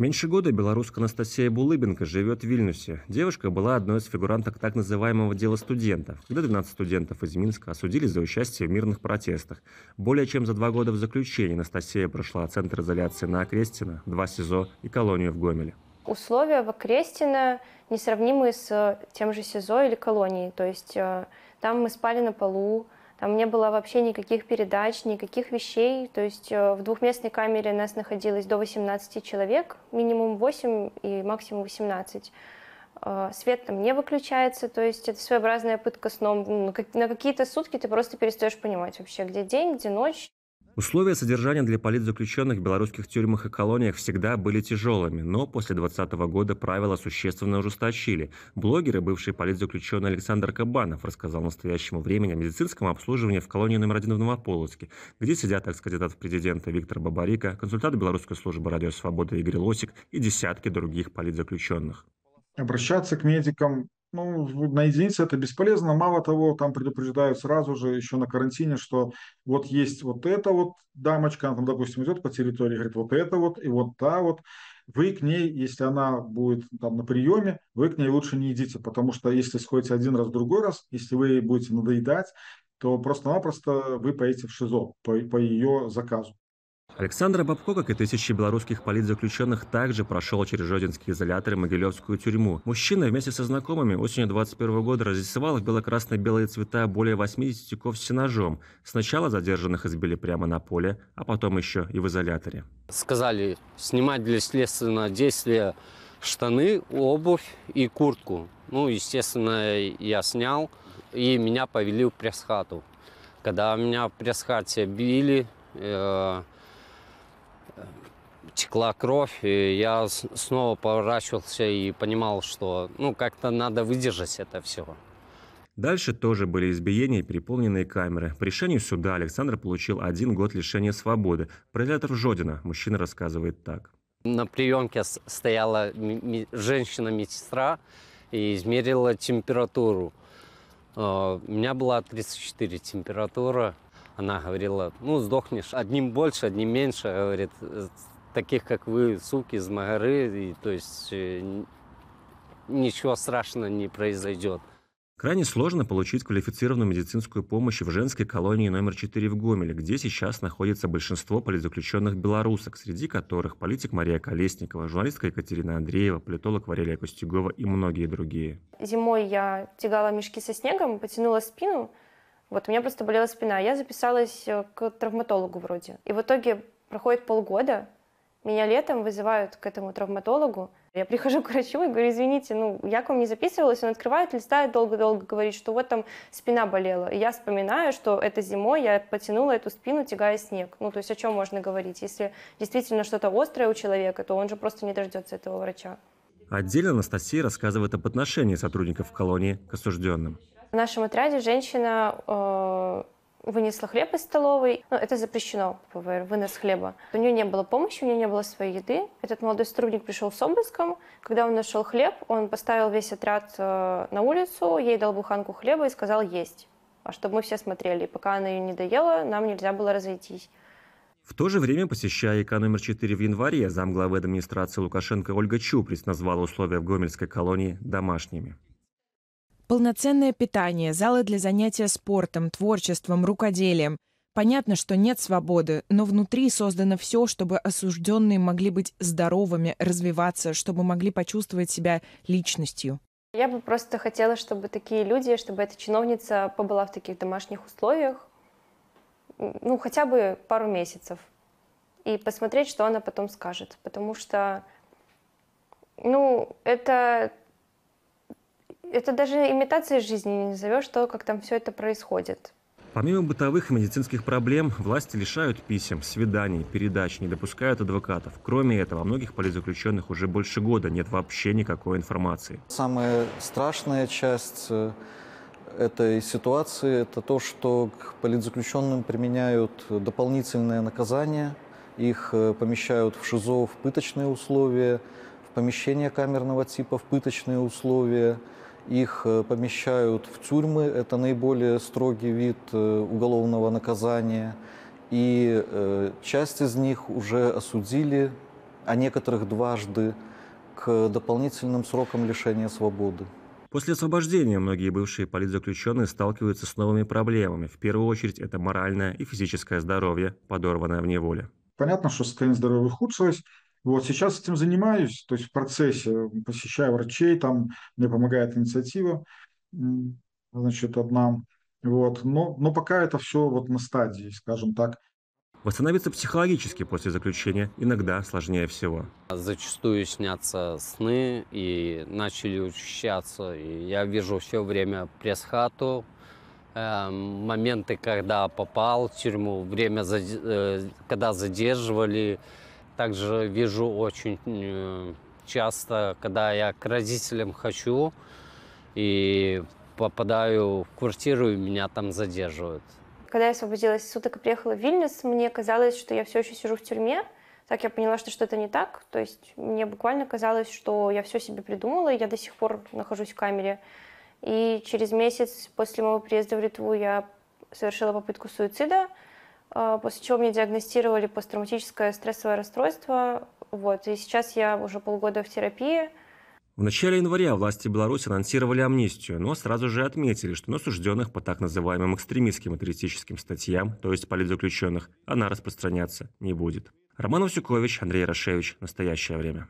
Меньше года белоруска Анастасия Булыбенко живет в Вильнюсе. Девушка была одной из фигуранток так называемого дела студентов, когда 12 студентов из Минска осудили за участие в мирных протестах. Более чем за два года в заключении Анастасия прошла центр изоляции на Окрестино, два СИЗО и колонию в Гомеле. Условия в Окрестино несравнимы с тем же СИЗО или колонией. То есть э, там мы спали на полу, там не было вообще никаких передач, никаких вещей. То есть э, в двухместной камере нас находилось до 18 человек, минимум 8 и максимум 18. Э, свет там не выключается, то есть это своеобразная пытка сном. На какие-то сутки ты просто перестаешь понимать вообще, где день, где ночь. Условия содержания для политзаключенных в белорусских тюрьмах и колониях всегда были тяжелыми, но после 2020 года правила существенно ужесточили. Блогер и бывший политзаключенный Александр Кабанов рассказал настоящему времени о медицинском обслуживании в колонии номер один в Новополоцке, где сидят экс-кандидат в президенты Виктор Бабарика, консультант белорусской службы «Радио Свобода» Игорь Лосик и десятки других политзаключенных. Обращаться к медикам ну, на единице это бесполезно. Мало того, там предупреждают сразу же еще на карантине, что вот есть вот эта вот дамочка, она там, допустим, идет по территории, говорит, вот это вот и вот та вот. Вы к ней, если она будет там на приеме, вы к ней лучше не идите, потому что если сходите один раз, другой раз, если вы будете надоедать, то просто-напросто вы поедете в ШИЗО по, по ее заказу. Александр Бабко, как и тысячи белорусских политзаключенных, также прошел через Жодинский изолятор и Могилевскую тюрьму. Мужчина вместе со знакомыми осенью 21 года разрисовал в бело-красно-белые цвета более 80 тюков с ножом. Сначала задержанных избили прямо на поле, а потом еще и в изоляторе. Сказали снимать для следственного действия штаны, обувь и куртку. Ну, естественно, я снял, и меня повели в пресс-хату. Когда меня в пресс-хате били, э текла кровь, и я снова поворачивался и понимал, что ну как-то надо выдержать это все. Дальше тоже были избиения и переполненные камеры. По решению суда Александр получил один год лишения свободы. Про изолятор Жодина мужчина рассказывает так. На приемке стояла женщина-медсестра и измерила температуру. А, у меня была 34 температура. Она говорила, ну, сдохнешь одним больше, одним меньше. Говорит, таких, как вы, суки из Магары, и, то есть э, ничего страшного не произойдет. Крайне сложно получить квалифицированную медицинскую помощь в женской колонии номер 4 в Гомеле, где сейчас находится большинство политзаключенных белорусок, среди которых политик Мария Колесникова, журналистка Екатерина Андреева, политолог Варелия Костюгова и многие другие. Зимой я тягала мешки со снегом, потянула спину, вот у меня просто болела спина. Я записалась э, к травматологу вроде. И в итоге проходит полгода, меня летом вызывают к этому травматологу. Я прихожу к врачу и говорю, извините, ну, я к вам не записывалась. Он открывает, листает долго-долго, говорит, что вот там спина болела. И я вспоминаю, что это зимой я потянула эту спину, тягая снег. Ну, то есть о чем можно говорить? Если действительно что-то острое у человека, то он же просто не дождется этого врача. Отдельно Анастасия рассказывает об отношении сотрудников колонии к осужденным. В нашем отряде женщина э, вынесла хлеб из столовой. Ну, это запрещено, ПВР, вынос хлеба. У нее не было помощи, у нее не было своей еды. Этот молодой сотрудник пришел с обыском. Когда он нашел хлеб, он поставил весь отряд э, на улицу, ей дал буханку хлеба и сказал есть. А чтобы мы все смотрели. И пока она ее не доела, нам нельзя было разойтись. В то же время, посещая ИК номер 4 в январе, замглавы администрации Лукашенко Ольга Чуприс назвала условия в Гомельской колонии домашними. Полноценное питание, залы для занятия спортом, творчеством, рукоделием. Понятно, что нет свободы, но внутри создано все, чтобы осужденные могли быть здоровыми, развиваться, чтобы могли почувствовать себя личностью. Я бы просто хотела, чтобы такие люди, чтобы эта чиновница побыла в таких домашних условиях, ну, хотя бы пару месяцев, и посмотреть, что она потом скажет. Потому что, ну, это это даже имитацией жизни не назовешь то, как там все это происходит. Помимо бытовых и медицинских проблем, власти лишают писем, свиданий, передач, не допускают адвокатов. Кроме этого, о многих политзаключенных уже больше года нет вообще никакой информации. Самая страшная часть э, этой ситуации – это то, что к политзаключенным применяют дополнительное наказание. Их э, помещают в ШИЗО в пыточные условия, в помещение камерного типа в пыточные условия – их э, помещают в тюрьмы, это наиболее строгий вид э, уголовного наказания. И э, часть из них уже осудили а некоторых дважды к дополнительным срокам лишения свободы. После освобождения многие бывшие политзаключенные сталкиваются с новыми проблемами. В первую очередь это моральное и физическое здоровье, подорванное в неволе. Понятно, что состояние здоровья ухудшилось. Вот сейчас этим занимаюсь, то есть в процессе посещаю врачей, там мне помогает инициатива, значит, одна. Вот. Но, но пока это все вот на стадии, скажем так. Восстановиться психологически после заключения иногда сложнее всего. Зачастую снятся сны и начали учащаться. И я вижу все время пресс-хату, э, моменты, когда попал в тюрьму, время, э, когда задерживали. Также вижу очень э, часто, когда я к родителям хочу и попадаю в квартиру, и меня там задерживают. Когда я освободилась из суток и приехала в Вильнюс, мне казалось, что я все еще сижу в тюрьме. Так я поняла, что что-то не так. То есть мне буквально казалось, что я все себе придумала, и я до сих пор нахожусь в камере. И через месяц после моего приезда в Литву я совершила попытку суицида, после чего мне диагностировали посттравматическое стрессовое расстройство. Вот. И сейчас я уже полгода в терапии. В начале января власти Беларуси анонсировали амнистию, но сразу же отметили, что на осужденных по так называемым экстремистским и террористическим статьям, то есть политзаключенных, она распространяться не будет. Роман Васюкович, Андрей Рашевич. Настоящее время.